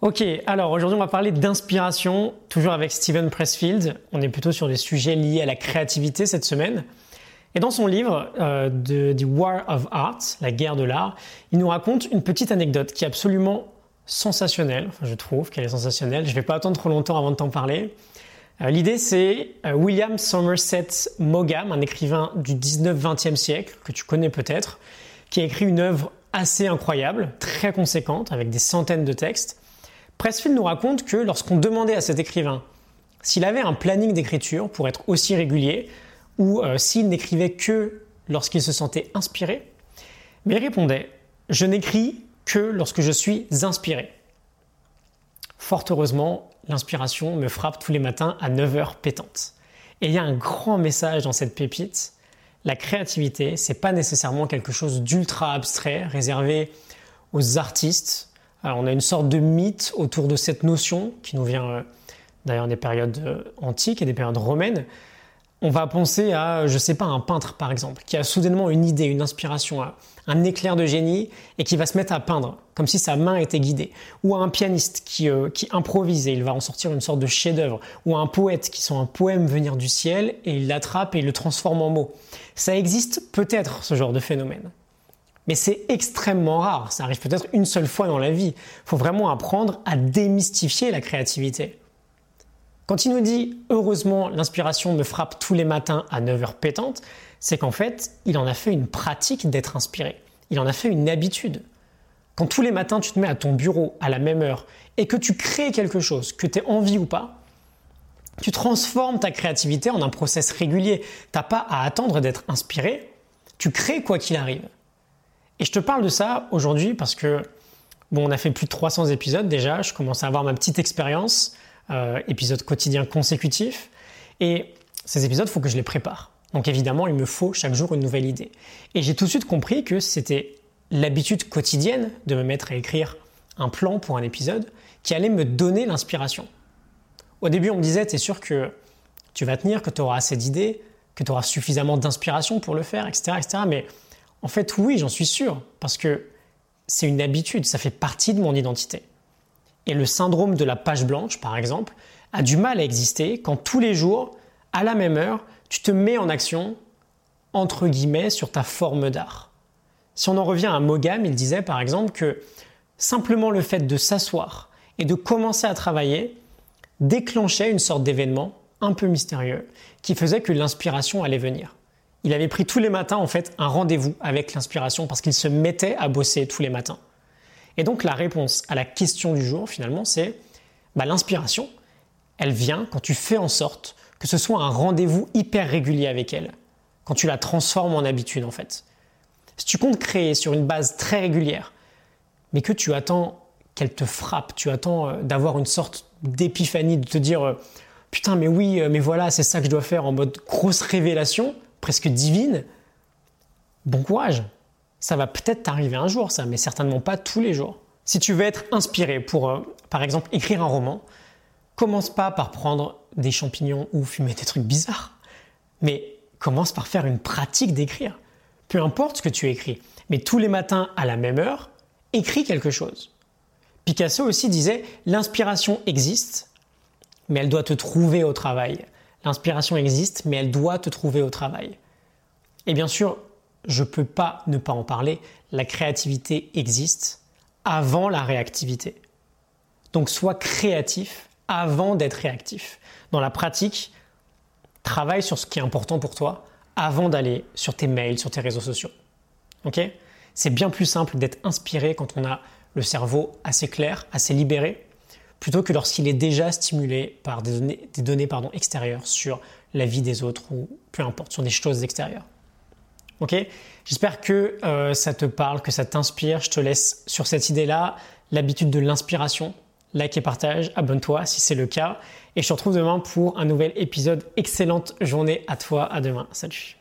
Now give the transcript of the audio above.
Ok, alors aujourd'hui on va parler d'inspiration, toujours avec Steven Pressfield. On est plutôt sur des sujets liés à la créativité cette semaine. Et dans son livre euh, de, The War of Art, la guerre de l'art, il nous raconte une petite anecdote qui est absolument sensationnelle. Enfin, je trouve qu'elle est sensationnelle. Je ne vais pas attendre trop longtemps avant de t'en parler. Euh, l'idée, c'est euh, William Somerset Maugham, un écrivain du 19-20e siècle que tu connais peut-être, qui a écrit une œuvre assez incroyable, très conséquente, avec des centaines de textes. Pressfield nous raconte que lorsqu'on demandait à cet écrivain s'il avait un planning d'écriture pour être aussi régulier, ou euh, s'il n'écrivait que lorsqu'il se sentait inspiré, il répondait Je n'écris que lorsque je suis inspiré. Fort heureusement, l'inspiration me frappe tous les matins à 9h pétante. Et il y a un grand message dans cette pépite. La créativité, c'est pas nécessairement quelque chose d'ultra abstrait, réservé aux artistes, on a une sorte de mythe autour de cette notion qui nous vient euh, d'ailleurs des périodes euh, antiques et des périodes romaines. On va penser à, je sais pas, un peintre par exemple, qui a soudainement une idée, une inspiration, un éclair de génie et qui va se mettre à peindre, comme si sa main était guidée. Ou à un pianiste qui, euh, qui improvise et il va en sortir une sorte de chef-d'œuvre. Ou à un poète qui sent un poème venir du ciel et il l'attrape et il le transforme en mots. Ça existe peut-être ce genre de phénomène. Mais c'est extrêmement rare, ça arrive peut-être une seule fois dans la vie. Il faut vraiment apprendre à démystifier la créativité. Quand il nous dit heureusement l'inspiration me frappe tous les matins à 9h pétante, c'est qu'en fait, il en a fait une pratique d'être inspiré. Il en a fait une habitude. Quand tous les matins tu te mets à ton bureau à la même heure et que tu crées quelque chose, que tu aies envie ou pas, tu transformes ta créativité en un process régulier. T'as pas à attendre d'être inspiré, tu crées quoi qu'il arrive. Et je te parle de ça aujourd'hui parce que, bon, on a fait plus de 300 épisodes déjà, je commence à avoir ma petite expérience, euh, épisodes quotidiens consécutifs, et ces épisodes, il faut que je les prépare. Donc évidemment, il me faut chaque jour une nouvelle idée. Et j'ai tout de suite compris que c'était l'habitude quotidienne de me mettre à écrire un plan pour un épisode qui allait me donner l'inspiration. Au début, on me disait, es sûr que tu vas tenir, que tu auras assez d'idées, que tu auras suffisamment d'inspiration pour le faire, etc., etc. Mais en fait, oui, j'en suis sûr, parce que c'est une habitude, ça fait partie de mon identité. Et le syndrome de la page blanche, par exemple, a du mal à exister quand tous les jours, à la même heure, tu te mets en action, entre guillemets, sur ta forme d'art. Si on en revient à Mogam, il disait par exemple que simplement le fait de s'asseoir et de commencer à travailler déclenchait une sorte d'événement un peu mystérieux qui faisait que l'inspiration allait venir il avait pris tous les matins en fait un rendez-vous avec l'inspiration parce qu'il se mettait à bosser tous les matins. Et donc la réponse à la question du jour finalement c'est bah, l'inspiration, elle vient quand tu fais en sorte que ce soit un rendez-vous hyper régulier avec elle, quand tu la transformes en habitude en fait. Si tu comptes créer sur une base très régulière, mais que tu attends qu'elle te frappe, tu attends euh, d'avoir une sorte d'épiphanie, de te dire euh, putain mais oui, euh, mais voilà, c'est ça que je dois faire en mode grosse révélation, presque divine, bon courage. Ça va peut-être t'arriver un jour, ça, mais certainement pas tous les jours. Si tu veux être inspiré pour, euh, par exemple, écrire un roman, commence pas par prendre des champignons ou fumer des trucs bizarres, mais commence par faire une pratique d'écrire. Peu importe ce que tu écris, mais tous les matins à la même heure, écris quelque chose. Picasso aussi disait l'inspiration existe, mais elle doit te trouver au travail. L'inspiration existe, mais elle doit te trouver au travail. Et bien sûr, je ne peux pas ne pas en parler, la créativité existe avant la réactivité. Donc sois créatif avant d'être réactif. Dans la pratique, travaille sur ce qui est important pour toi avant d'aller sur tes mails, sur tes réseaux sociaux. C'est bien plus simple d'être inspiré quand on a le cerveau assez clair, assez libéré, plutôt que lorsqu'il est déjà stimulé par des données, pardon, extérieures sur la vie des autres ou peu importe, sur des choses extérieures. Ok? J'espère que euh, ça te parle, que ça t'inspire. Je te laisse sur cette idée-là, l'habitude de l'inspiration. Like et partage, abonne-toi si c'est le cas. Et je te retrouve demain pour un nouvel épisode. Excellente journée à toi, à demain. Salut